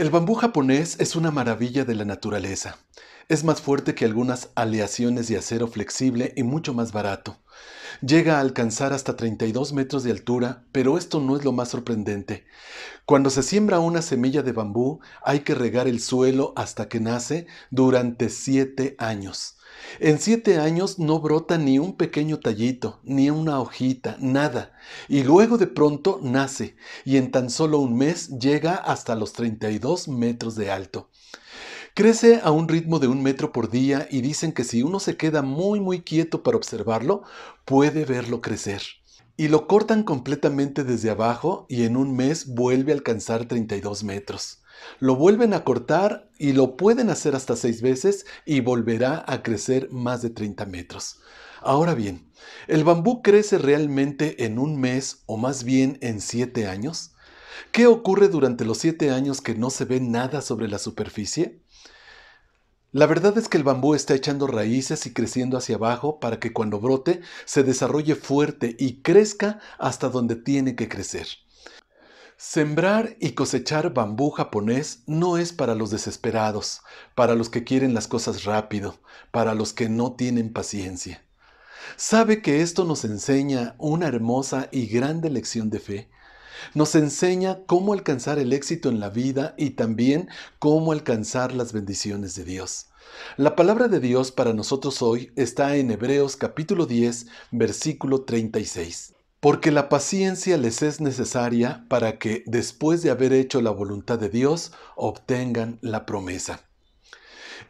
El bambú japonés es una maravilla de la naturaleza. Es más fuerte que algunas aleaciones de acero flexible y mucho más barato. Llega a alcanzar hasta 32 metros de altura, pero esto no es lo más sorprendente. Cuando se siembra una semilla de bambú, hay que regar el suelo hasta que nace durante 7 años. En siete años no brota ni un pequeño tallito, ni una hojita, nada. Y luego de pronto nace, y en tan solo un mes llega hasta los 32 metros de alto. Crece a un ritmo de un metro por día y dicen que si uno se queda muy muy quieto para observarlo, puede verlo crecer. Y lo cortan completamente desde abajo y en un mes vuelve a alcanzar 32 metros. Lo vuelven a cortar y lo pueden hacer hasta seis veces y volverá a crecer más de 30 metros. Ahora bien, ¿el bambú crece realmente en un mes o más bien en siete años? ¿Qué ocurre durante los siete años que no se ve nada sobre la superficie? La verdad es que el bambú está echando raíces y creciendo hacia abajo para que cuando brote se desarrolle fuerte y crezca hasta donde tiene que crecer. Sembrar y cosechar bambú japonés no es para los desesperados, para los que quieren las cosas rápido, para los que no tienen paciencia. ¿Sabe que esto nos enseña una hermosa y grande lección de fe? Nos enseña cómo alcanzar el éxito en la vida y también cómo alcanzar las bendiciones de Dios. La palabra de Dios para nosotros hoy está en Hebreos capítulo 10, versículo 36 porque la paciencia les es necesaria para que, después de haber hecho la voluntad de Dios, obtengan la promesa.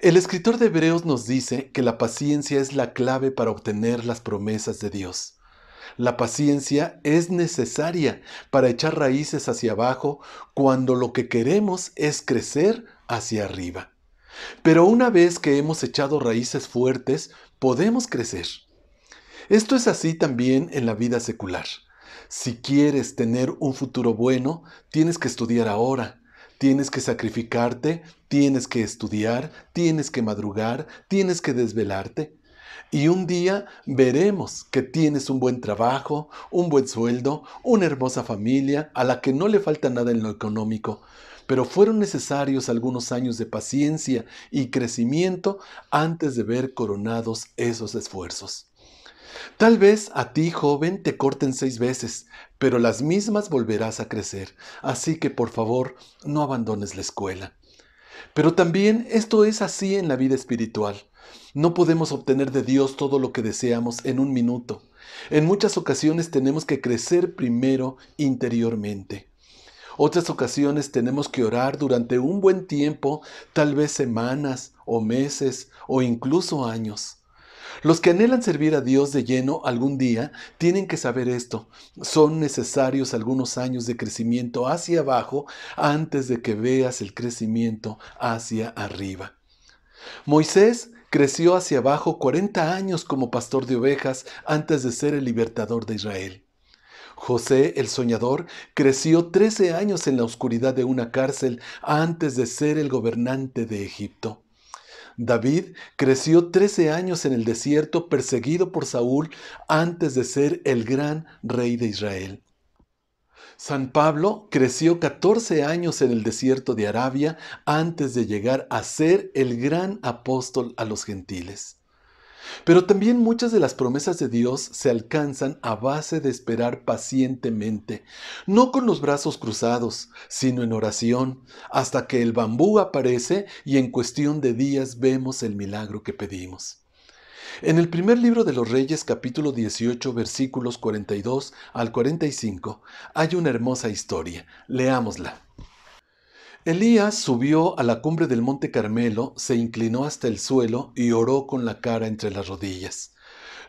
El escritor de Hebreos nos dice que la paciencia es la clave para obtener las promesas de Dios. La paciencia es necesaria para echar raíces hacia abajo cuando lo que queremos es crecer hacia arriba. Pero una vez que hemos echado raíces fuertes, podemos crecer. Esto es así también en la vida secular. Si quieres tener un futuro bueno, tienes que estudiar ahora, tienes que sacrificarte, tienes que estudiar, tienes que madrugar, tienes que desvelarte. Y un día veremos que tienes un buen trabajo, un buen sueldo, una hermosa familia a la que no le falta nada en lo económico, pero fueron necesarios algunos años de paciencia y crecimiento antes de ver coronados esos esfuerzos. Tal vez a ti, joven, te corten seis veces, pero las mismas volverás a crecer, así que por favor no abandones la escuela. Pero también esto es así en la vida espiritual. No podemos obtener de Dios todo lo que deseamos en un minuto. En muchas ocasiones tenemos que crecer primero interiormente. Otras ocasiones tenemos que orar durante un buen tiempo, tal vez semanas o meses o incluso años. Los que anhelan servir a Dios de lleno algún día tienen que saber esto. Son necesarios algunos años de crecimiento hacia abajo antes de que veas el crecimiento hacia arriba. Moisés creció hacia abajo 40 años como pastor de ovejas antes de ser el libertador de Israel. José el soñador creció 13 años en la oscuridad de una cárcel antes de ser el gobernante de Egipto. David creció 13 años en el desierto perseguido por Saúl antes de ser el gran rey de Israel. San Pablo creció 14 años en el desierto de Arabia antes de llegar a ser el gran apóstol a los gentiles. Pero también muchas de las promesas de Dios se alcanzan a base de esperar pacientemente, no con los brazos cruzados, sino en oración, hasta que el bambú aparece y en cuestión de días vemos el milagro que pedimos. En el primer libro de los Reyes capítulo 18 versículos 42 al 45 hay una hermosa historia. Leámosla. Elías subió a la cumbre del monte Carmelo, se inclinó hasta el suelo y oró con la cara entre las rodillas.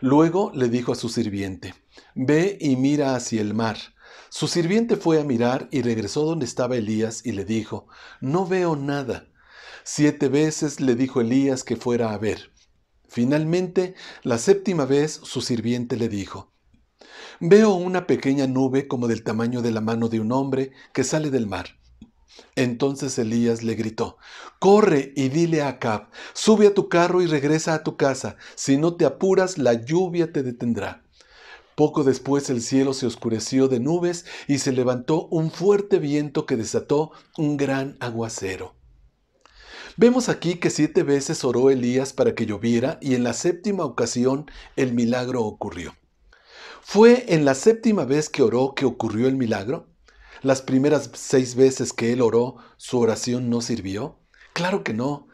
Luego le dijo a su sirviente, Ve y mira hacia el mar. Su sirviente fue a mirar y regresó donde estaba Elías y le dijo, No veo nada. Siete veces le dijo Elías que fuera a ver. Finalmente, la séptima vez su sirviente le dijo, Veo una pequeña nube como del tamaño de la mano de un hombre que sale del mar. Entonces Elías le gritó, Corre y dile a Acab, sube a tu carro y regresa a tu casa, si no te apuras la lluvia te detendrá. Poco después el cielo se oscureció de nubes y se levantó un fuerte viento que desató un gran aguacero. Vemos aquí que siete veces oró Elías para que lloviera y en la séptima ocasión el milagro ocurrió. ¿Fue en la séptima vez que oró que ocurrió el milagro? ¿Las primeras seis veces que él oró, su oración no sirvió? Claro que no.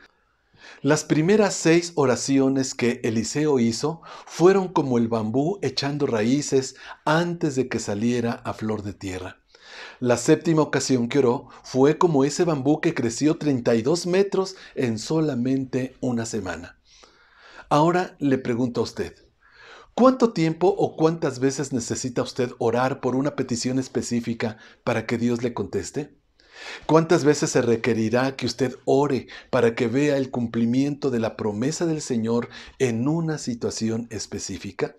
Las primeras seis oraciones que Eliseo hizo fueron como el bambú echando raíces antes de que saliera a flor de tierra. La séptima ocasión que oró fue como ese bambú que creció 32 metros en solamente una semana. Ahora le pregunto a usted, ¿cuánto tiempo o cuántas veces necesita usted orar por una petición específica para que Dios le conteste? ¿Cuántas veces se requerirá que usted ore para que vea el cumplimiento de la promesa del Señor en una situación específica?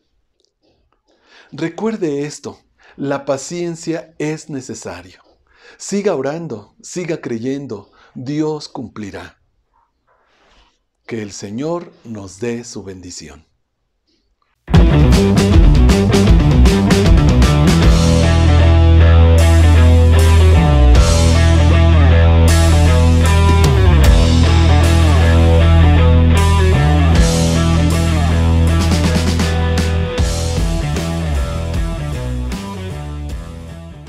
Recuerde esto, la paciencia es necesario. Siga orando, siga creyendo, Dios cumplirá. Que el Señor nos dé su bendición. Thank you.